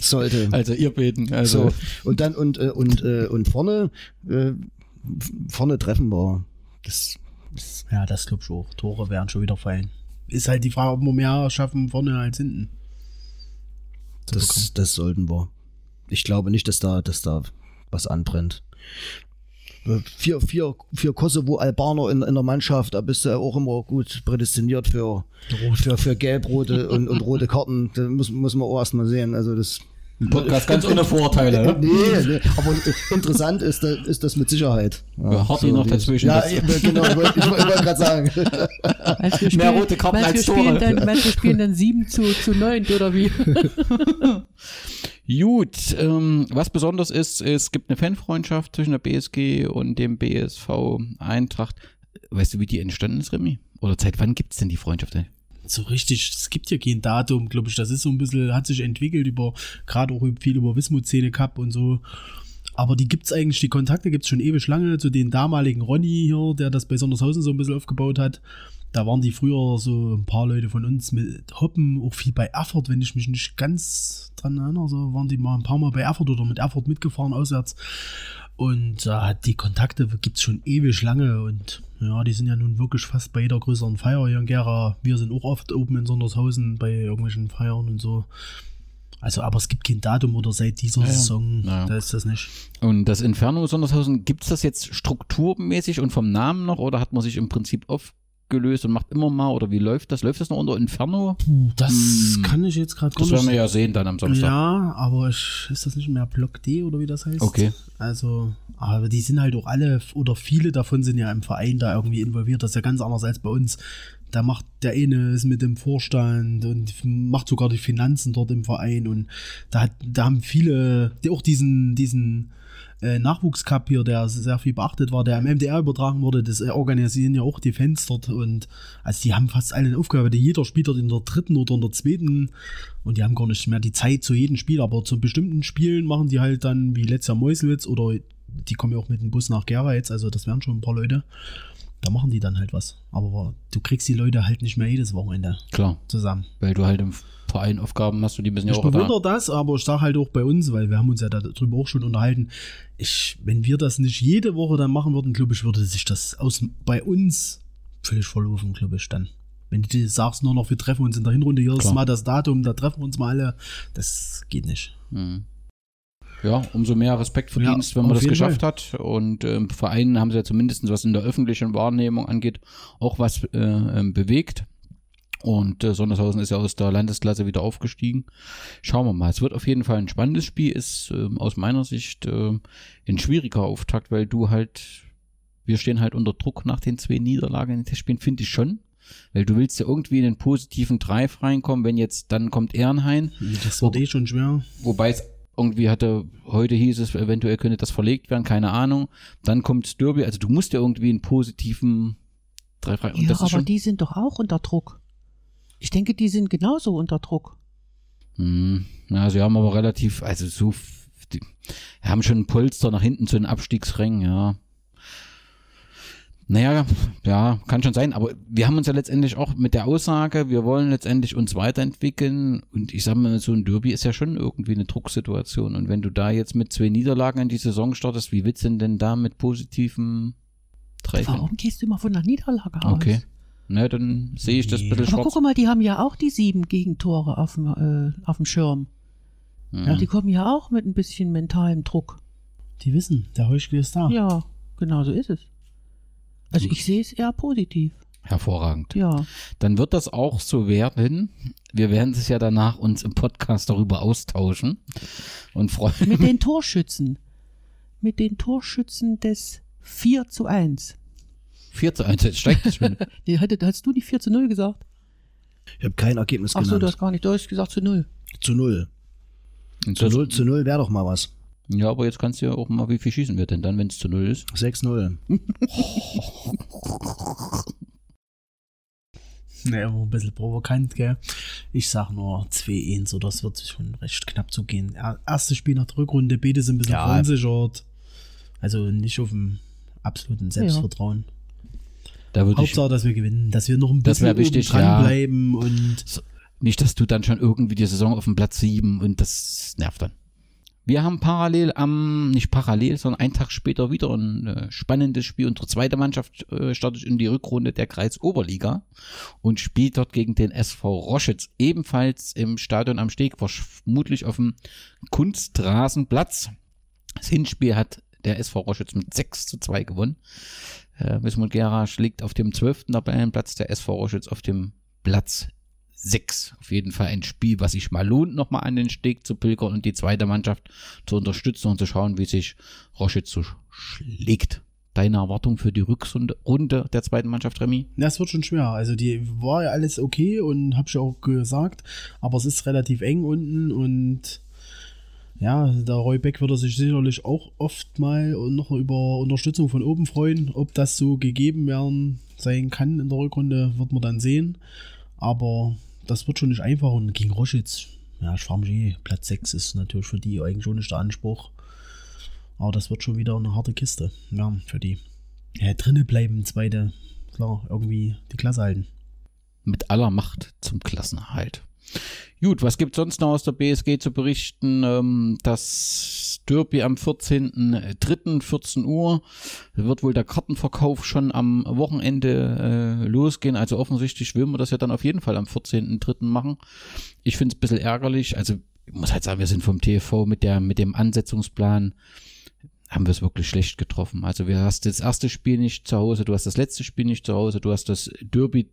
Sollte. Also ihr beten. Also, So, und dann und äh, und äh, und vorne äh, vorne treffen wir. Das Ja, das glaube ich auch. Tore werden schon wieder fallen. Ist halt die Frage, ob wir mehr schaffen vorne als hinten. das, das sollten wir. Ich glaube nicht, dass da dass da was anbrennt. Vier, vier, vier Kosovo-Albaner in, in der Mannschaft, da bist du ja auch immer gut prädestiniert für, für, für gelb-rote und, und rote Karten. Da muss, muss man auch erstmal sehen. Also das. Podcast ganz ohne Vorurteile. ne? <laughs> Nee, nee, aber interessant ist, das- ist das mit Sicherheit. Ja, Harti noch die- dazwischen. Ja, eben, genau, ich wollte ich wollte gerade <laughs> sagen. Meinst Mehr spielen- rote Karten als Tore. dann, <laughs> meinst, wir spielen dann 7 zu, zu 9 oder wie? Gut, ähm, was besonders ist, es gibt eine Fanfreundschaft zwischen der BSG und dem BSV Eintracht. Weißt du, wie die entstanden ist, Remy? Oder seit wann gibt's denn die Freundschaft? So richtig, es gibt ja kein Datum, glaube ich. Das ist so ein bisschen, hat sich entwickelt über, gerade auch viel über Wismut-Szene Cup und so. Aber die gibt's eigentlich, die Kontakte gibt's schon ewig lange zu den damaligen Ronny hier, der das bei Sondershausen so ein bisschen aufgebaut hat. Da waren die früher so ein paar Leute von uns mit Hoppen, auch viel bei Erfurt, wenn ich mich nicht ganz dran erinnere, so waren die mal ein paar Mal bei Erfurt oder mit Erfurt mitgefahren auswärts. Und hat die Kontakte gibt's schon ewig lange und ja, die sind ja nun wirklich fast bei jeder größeren Feier hier in Gera. Wir sind auch oft oben in Sondershausen bei irgendwelchen Feiern und so. Also, aber es gibt kein Datum oder seit dieser Ja, ja. Saison, Ja. da ist das nicht. Und das Inferno Sondershausen, gibt's das jetzt strukturmäßig und vom Namen noch oder hat man sich im Prinzip aufgelöst und macht immer mal oder wie läuft das? Läuft das noch unter Inferno? Das Hm. kann ich jetzt gerade Das werden wir ja sehen dann am Samstag. Ja, aber ich, ist das nicht mehr Block D oder wie das heißt? Okay. Also, aber die sind halt auch alle oder viele davon sind ja im Verein da irgendwie involviert. Das ist ja ganz anders als bei uns. Da macht der eine ist mit dem Vorstand und macht sogar die Finanzen dort im Verein und da hat, da haben viele, die auch diesen, diesen äh, Nachwuchscup hier, der sehr viel beachtet war, der am MDR übertragen wurde, das äh, organisieren ja auch die Fans dort und also die haben fast alle eine Aufgabe, die jeder spielt in der dritten oder in der zweiten und die haben gar nicht mehr die Zeit zu jedem Spiel, aber zu bestimmten Spielen machen die halt dann wie letztes Jahr Meuselwitz oder die kommen ja auch mit dem Bus nach Gera jetzt, also das wären schon ein paar Leute. Da machen die dann halt was. Aber du kriegst die Leute halt nicht mehr jedes Wochenende Klar, zusammen. weil du halt im Verein Aufgaben hast und die müssen ja Ich auch da. bewundere das, aber ich sage halt auch bei uns, weil wir haben uns ja darüber auch schon unterhalten. Ich, wenn wir das nicht jede Woche dann machen würden, glaube ich, würde sich das aus, bei uns völlig verlaufen, glaube ich, dann. Wenn du dir sagst nur noch, wir treffen uns in der Hinrunde, hier ist Klar. mal das Datum, da treffen wir uns mal alle, das geht nicht. Mhm. Ja, umso mehr Respekt Ja, verdienst, wenn man das geschafft hat. Und ähm, Vereinen haben sie ja zumindest, was in der öffentlichen Wahrnehmung angeht, auch was äh, ähm, bewegt. Und äh, Sondershausen ist ja aus der Landesklasse wieder aufgestiegen. Schauen wir mal. Es wird auf jeden Fall ein spannendes Spiel. Ist ähm, aus meiner Sicht äh, ein schwieriger Auftakt, weil du halt, wir stehen halt unter Druck nach den zwei Niederlagen in den Testspielen, finde ich schon. Weil du willst ja irgendwie in den positiven Drive reinkommen, wenn jetzt, dann kommt Ehrenhain. Das wird eh schon schwer. Wobei es irgendwie hatte, heute hieß es, eventuell könnte das verlegt werden, keine Ahnung. Dann kommt Derby, also du musst ja irgendwie einen positiven Treffer. Und Ja, aber schon, die sind doch auch unter Druck. Ich denke, die sind genauso unter Druck. Hm, ja, sie haben aber relativ, also so, die haben schon ein Polster nach hinten zu den Abstiegsrängen, ja. Naja, ja, kann schon sein, aber wir haben uns ja letztendlich auch mit der Aussage, wir wollen letztendlich uns weiterentwickeln und ich sag mal, so ein Derby ist ja schon irgendwie eine Drucksituation und wenn du da jetzt mit zwei Niederlagen in die Saison startest, wie willst du denn da mit positiven Treffen? Warum gehst du immer von der Niederlage aus? Okay. Na, dann sehe ich das ein bisschen Aber schwarz. guck mal, die haben ja auch die sieben Gegentore auf dem, äh, auf dem Schirm. Ja. Die kommen ja auch mit ein bisschen mentalem Druck. Die wissen, der Heuschkel ist da. Ja, genau so ist es. Also ich sehe es eher positiv. Hervorragend. Ja. Dann wird das auch so werden. Wir werden es ja danach uns im Podcast darüber austauschen und freuen Mit <laughs> den Torschützen. Mit den Torschützen des 4 zu 1. 4 zu 1. Jetzt steigt es schon. <laughs> Die, hatte- hast du die 4 zu 0 gesagt? Ich habe kein Ergebnis Ach so, genannt. du hast gar nicht, du hast gesagt zu 0. zu null. Und Zu das- null, zu null wäre doch mal was. Ja, aber jetzt kannst du ja auch mal, wie viel schießen wir denn dann, wenn es zu null ist? 6-0. Ne, immer ein bisschen provokant, gell. Ich sag nur 2-1 oder es wird sich schon recht knapp zugehen. Er- Erstes Spiel nach der Rückrunde, beide sind ein bisschen Ja. verunsichert. Also nicht auf dem absoluten Selbstvertrauen. Da würde ich Hauptsache, dass wir gewinnen, dass wir noch ein bisschen wichtig, oben ja. dranbleiben und nicht, dass du dann schon irgendwie die Saison auf dem Platz 7 und das nervt dann. Wir haben parallel am, nicht parallel, sondern einen Tag später wieder ein äh, spannendes Spiel. Unsere zweite Mannschaft äh, startet in die Rückrunde der Kreisoberliga und spielt dort gegen den SV Roschitz, ebenfalls im Stadion am Steg, vermutlich auf dem Kunstrasenplatz. Das Hinspiel hat der SV Roschitz mit 6 zu 2 gewonnen. Äh, Wismut Gera liegt auf dem 12. Tabellenplatz, der SV Roschitz auf dem Platz 6. Auf jeden Fall ein Spiel, was sich mal lohnt, nochmal an den Steg zu pilgern und die zweite Mannschaft zu unterstützen und zu schauen, wie sich Roschitz so schlägt. Deine Erwartung für die Rückrunde Runde der zweiten Mannschaft, Remy? Ja, es wird schon schwer. Also die war ja alles okay und hab ich auch gesagt, aber es ist relativ eng unten und ja, der Roy Beck würde sich sicherlich auch oft mal noch über Unterstützung von oben freuen. Ob das so gegeben werden sein kann in der Rückrunde, wird man dann sehen. Aber das wird schon nicht einfach und gegen Roschitz, ja, ich frage mich eh, Platz 6 ist natürlich für die eigentlich schon nicht der Anspruch. Aber das wird schon wieder eine harte Kiste, ja, für die. Ja, drinnen bleiben, zweite, klar, irgendwie die Klasse halten. Mit aller Macht zum Klassenerhalt. Gut, was gibt sonst noch aus der BSG zu berichten? Ähm, das Derby am 14.03. 14 Uhr wird wohl der Kartenverkauf schon am Wochenende äh, losgehen. Also offensichtlich will man das ja dann auf jeden Fall am 14.03. machen. Ich finde es ein bisschen ärgerlich. Also ich muss halt sagen, wir sind vom TV mit der mit dem Ansetzungsplan haben wir es wirklich schlecht getroffen. Also wir hast das erste Spiel nicht zu Hause, du hast das letzte Spiel nicht zu Hause, du hast das Derby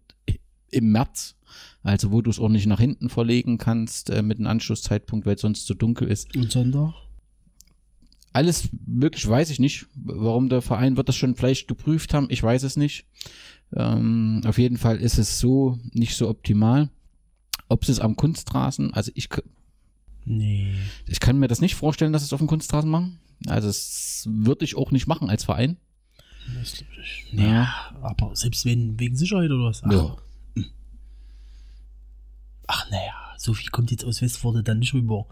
im März, also wo du es auch nicht nach hinten verlegen kannst äh, mit einem Anschlusszeitpunkt, weil es sonst zu dunkel ist. Und Sonntag? Alles möglich weiß ich nicht. Warum der Verein wird das schon vielleicht geprüft haben, ich weiß es nicht. Ähm, auf jeden Fall ist es so nicht so optimal. Ob sie es am Kunstrasen, also ich, Nee. ich kann mir das nicht vorstellen, dass sie es auf dem Kunstrasen machen. Also das würde ich auch nicht machen als Verein. Das ich. Ja, aber selbst wenn, wegen Sicherheit oder was? Ach, Ja. Ach naja, so viel kommt jetzt aus Westforde dann nicht rüber.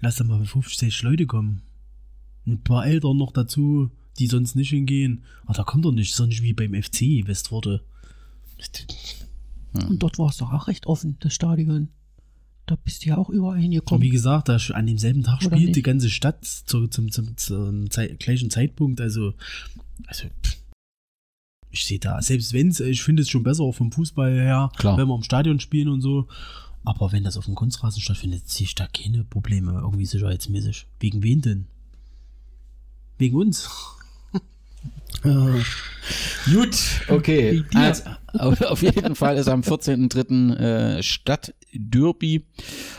Lass doch mal 50 Leute kommen. Ein paar Eltern noch dazu, die sonst nicht hingehen. Aber da kommt doch nicht, sonst wie beim FC Westforde. Und dort war es doch auch recht offen, das Stadion. Da bist du ja auch überall Und hingekommen. wie gesagt, da an demselben Tag Oder spielt nicht? die ganze Stadt zu, zum, zum, zum Zei- gleichen Zeitpunkt. Also, also pff. Ich sehe da, selbst wenn es, ich finde es schon besser auch vom Fußball her, Klar. wenn wir im Stadion spielen und so. Aber wenn das auf dem Kunstrasen stattfindet, sehe ich da keine Probleme irgendwie sicherheitsmäßig. Wegen wen denn? Wegen uns. Gut, okay. Also, auf, auf jeden Fall ist am 14.03. Äh, Stadtderby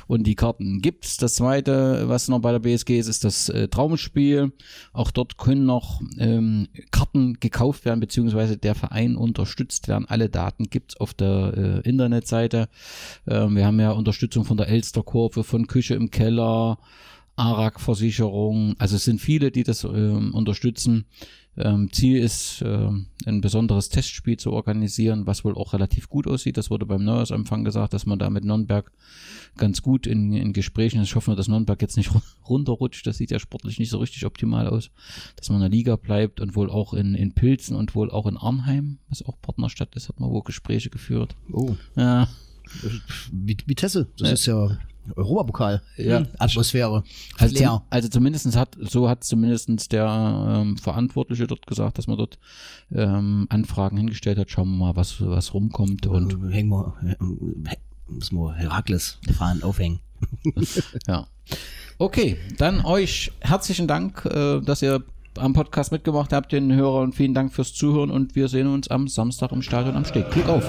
und die Karten gibt's. Das zweite, was noch bei der BSG ist, ist das äh, Traumspiel. Auch dort können noch ähm, Karten gekauft werden, beziehungsweise der Verein unterstützt werden. Alle Daten gibt's auf der äh, Internetseite. Ähm, wir haben ja Unterstützung von der Elsterkurve, von Küche im Keller, ARAG-Versicherung. Also es sind viele, die das ähm, unterstützen. Ähm, Ziel ist, ähm, ein besonderes Testspiel zu organisieren, was wohl auch relativ gut aussieht. Das wurde beim Neujahrsempfang gesagt, dass man da mit Nürnberg ganz gut in, in Gesprächen ist. Ich hoffe nur, dass Nürnberg jetzt nicht runterrutscht. Das sieht ja sportlich nicht so richtig optimal aus. Dass man in der Liga bleibt und wohl auch in, in Pilzen und wohl auch in Arnheim, was auch Partnerstadt ist, hat man wohl Gespräche geführt. Oh, Ja, wie, Vitesse, das Ja. ist ja Europapokal. Ja. Atmosphäre. Also, zum, also zumindestens hat, so hat zumindestens der ähm, Verantwortliche dort gesagt, dass man dort ähm, Anfragen hingestellt hat. Schauen wir mal, was, was rumkommt. Und Und hängen wir, äh, müssen wir Herakles fahren, aufhängen. <laughs> ja. Okay, dann euch herzlichen Dank, äh, dass ihr am Podcast mitgemacht habt, den Hörern. Vielen Dank fürs Zuhören und wir sehen uns am Samstag im Stadion am Steg. Glück auf!